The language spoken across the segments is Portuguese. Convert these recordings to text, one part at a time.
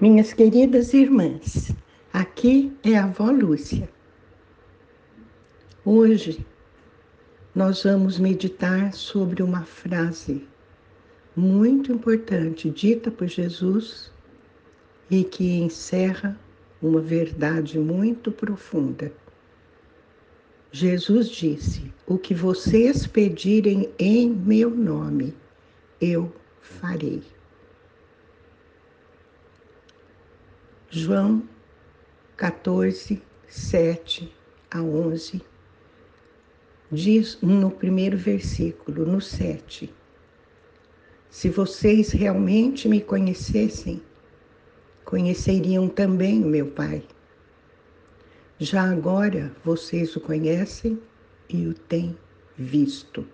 Minhas queridas irmãs, aqui é a avó Lúcia. Hoje nós vamos meditar sobre uma frase muito importante dita por Jesus e que encerra uma verdade muito profunda. Jesus disse: O que vocês pedirem em meu nome, eu farei. João 14, 7 a 11, diz no primeiro versículo, no 7, se vocês realmente me conhecessem, conheceriam também o meu Pai. Já agora vocês o conhecem e o têm visto.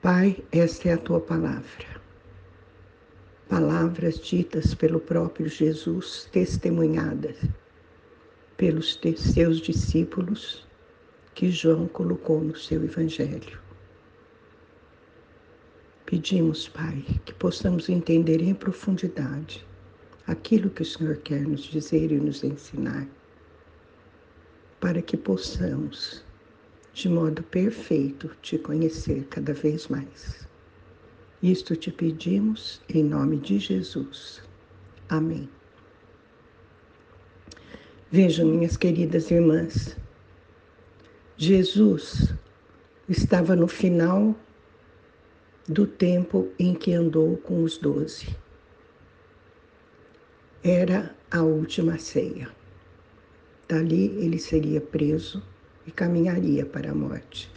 Pai, esta é a tua palavra palavras ditas pelo próprio Jesus, testemunhadas pelos seus discípulos que João colocou no seu Evangelho. Pedimos, Pai, que possamos entender em profundidade aquilo que o Senhor quer nos dizer e nos ensinar, para que possamos, de modo perfeito, te conhecer cada vez mais. Isto te pedimos em nome de Jesus. Amém. Vejam, minhas queridas irmãs, Jesus estava no final do tempo em que andou com os doze. Era a última ceia. Dali ele seria preso e caminharia para a morte.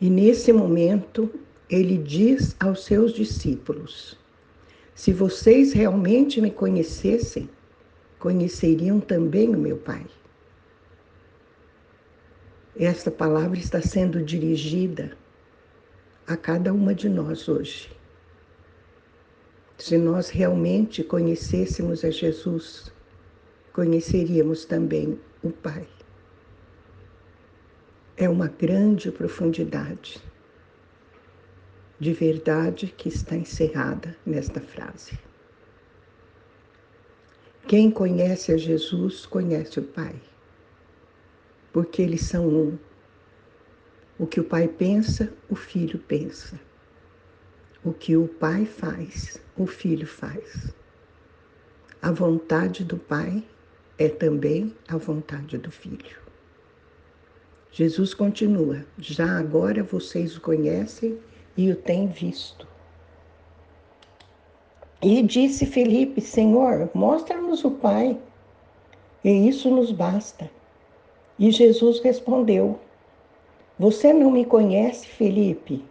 E nesse momento ele diz aos seus discípulos: Se vocês realmente me conhecessem, conheceriam também o meu Pai. Esta palavra está sendo dirigida a cada uma de nós hoje. Se nós realmente conhecêssemos a Jesus, conheceríamos também o Pai. É uma grande profundidade de verdade que está encerrada nesta frase. Quem conhece a Jesus conhece o Pai, porque eles são um. O que o Pai pensa, o Filho pensa. O que o Pai faz, o Filho faz. A vontade do Pai é também a vontade do Filho. Jesus continua: Já agora vocês o conhecem e o tem visto. E disse Felipe: Senhor, mostra-nos o Pai, e isso nos basta. E Jesus respondeu: Você não me conhece, Felipe?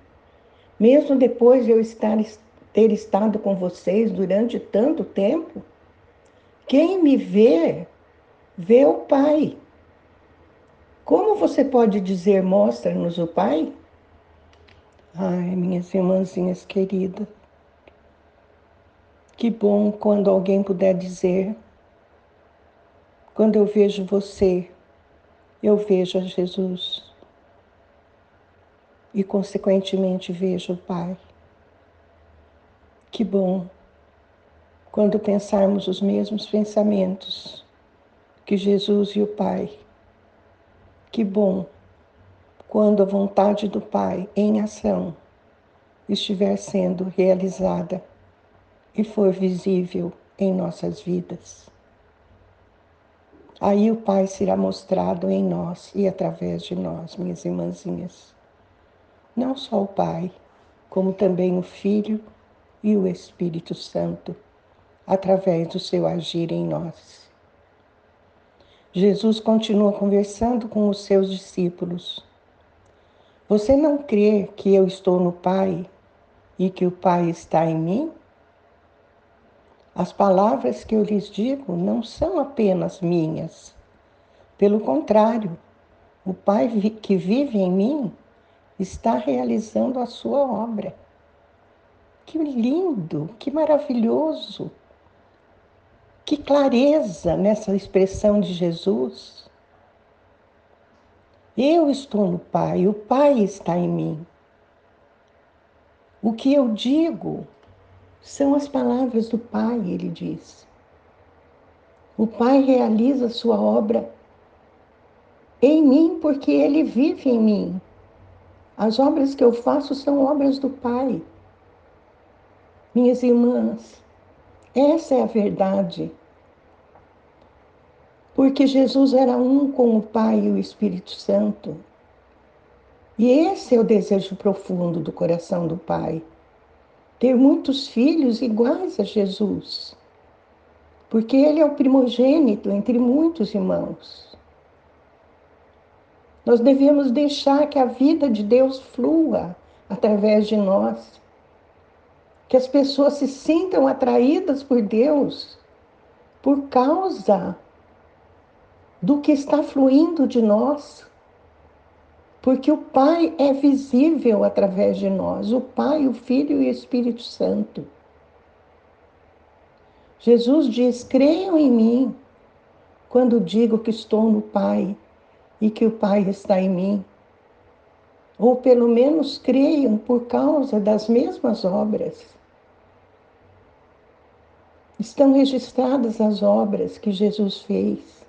Mesmo depois de eu estar, ter estado com vocês durante tanto tempo? Quem me vê, vê o Pai. Como você pode dizer, mostra-nos o Pai? Ai, minhas irmãzinhas queridas, que bom quando alguém puder dizer: quando eu vejo você, eu vejo a Jesus e, consequentemente, vejo o Pai. Que bom quando pensarmos os mesmos pensamentos que Jesus e o Pai. Que bom quando a vontade do Pai em ação estiver sendo realizada e for visível em nossas vidas. Aí o Pai será mostrado em nós e através de nós, minhas irmãzinhas. Não só o Pai, como também o Filho e o Espírito Santo, através do seu agir em nós. Jesus continua conversando com os seus discípulos você não crê que eu estou no Pai e que o Pai está em mim? As palavras que eu lhes digo não são apenas minhas. Pelo contrário, o Pai que vive em mim está realizando a sua obra. Que lindo, que maravilhoso, que clareza nessa expressão de Jesus. Eu estou no Pai, o Pai está em mim. O que eu digo são as palavras do Pai, ele diz. O Pai realiza sua obra em mim porque ele vive em mim. As obras que eu faço são obras do Pai. Minhas irmãs, essa é a verdade. Porque Jesus era um com o Pai e o Espírito Santo. E esse é o desejo profundo do coração do Pai. Ter muitos filhos iguais a Jesus. Porque ele é o primogênito entre muitos irmãos. Nós devemos deixar que a vida de Deus flua através de nós. Que as pessoas se sintam atraídas por Deus por causa do que está fluindo de nós. Porque o Pai é visível através de nós, o Pai, o Filho e o Espírito Santo. Jesus diz: creiam em mim quando digo que estou no Pai e que o Pai está em mim. Ou pelo menos creiam por causa das mesmas obras. Estão registradas as obras que Jesus fez.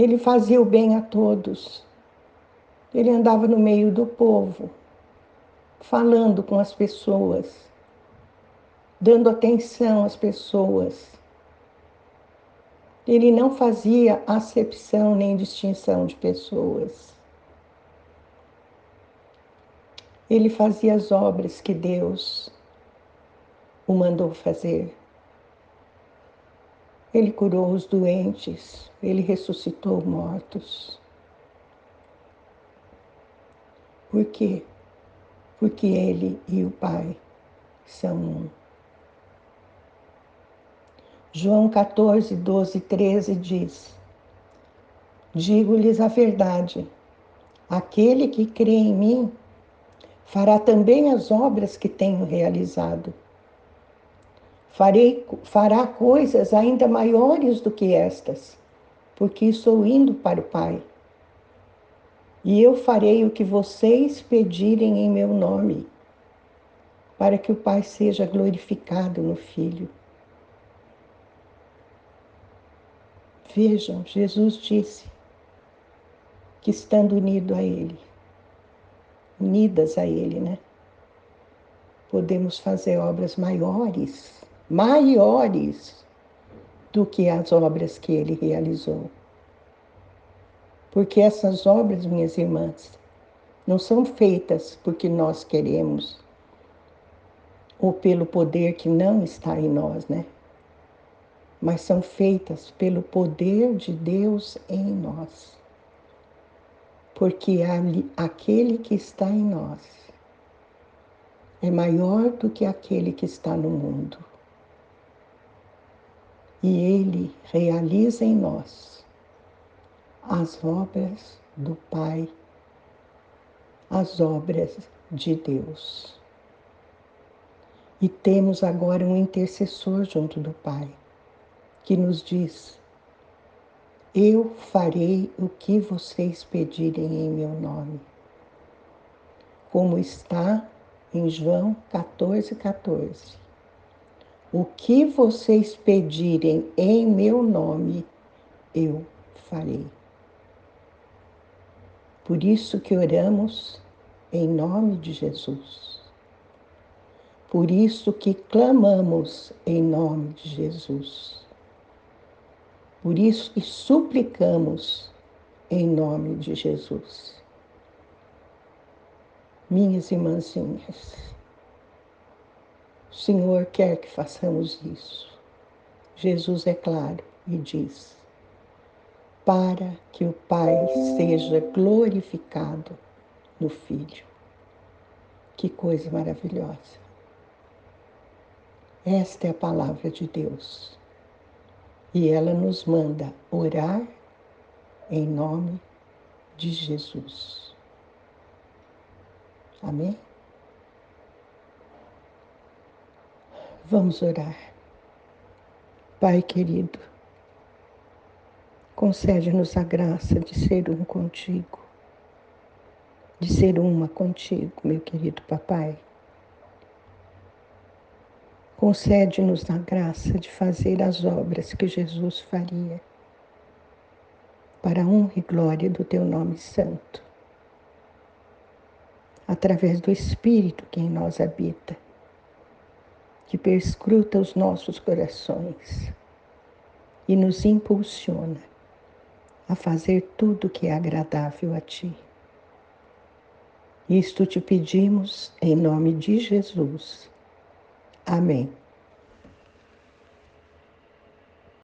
Ele fazia o bem a todos. Ele andava no meio do povo, falando com as pessoas, dando atenção às pessoas. Ele não fazia acepção nem distinção de pessoas. Ele fazia as obras que Deus o mandou fazer. Ele curou os doentes, ele ressuscitou mortos. Por quê? Porque ele e o Pai são um. João 14, 12, 13 diz: Digo-lhes a verdade, aquele que crê em mim fará também as obras que tenho realizado Farei, fará coisas ainda maiores do que estas, porque estou indo para o Pai. E eu farei o que vocês pedirem em meu nome, para que o Pai seja glorificado no Filho. Vejam, Jesus disse que estando unido a Ele, unidas a Ele, né? Podemos fazer obras maiores maiores do que as obras que ele realizou. Porque essas obras, minhas irmãs, não são feitas porque nós queremos ou pelo poder que não está em nós, né? Mas são feitas pelo poder de Deus em nós. Porque aquele que está em nós é maior do que aquele que está no mundo e Ele realiza em nós as obras do Pai, as obras de Deus. E temos agora um intercessor junto do Pai, que nos diz: Eu farei o que vocês pedirem em meu nome. Como está em João 14, 14. O que vocês pedirem em meu nome, eu farei. Por isso que oramos em nome de Jesus. Por isso que clamamos em nome de Jesus. Por isso que suplicamos em nome de Jesus. Minhas irmãzinhas, o Senhor quer que façamos isso. Jesus é claro e diz: para que o Pai seja glorificado no Filho. Que coisa maravilhosa. Esta é a palavra de Deus. E ela nos manda orar em nome de Jesus. Amém? Vamos orar. Pai querido, concede-nos a graça de ser um contigo, de ser uma contigo, meu querido papai. Concede-nos a graça de fazer as obras que Jesus faria, para a honra e glória do Teu nome santo, através do Espírito que em nós habita, que perscruta os nossos corações e nos impulsiona a fazer tudo que é agradável a Ti. Isto te pedimos em nome de Jesus. Amém.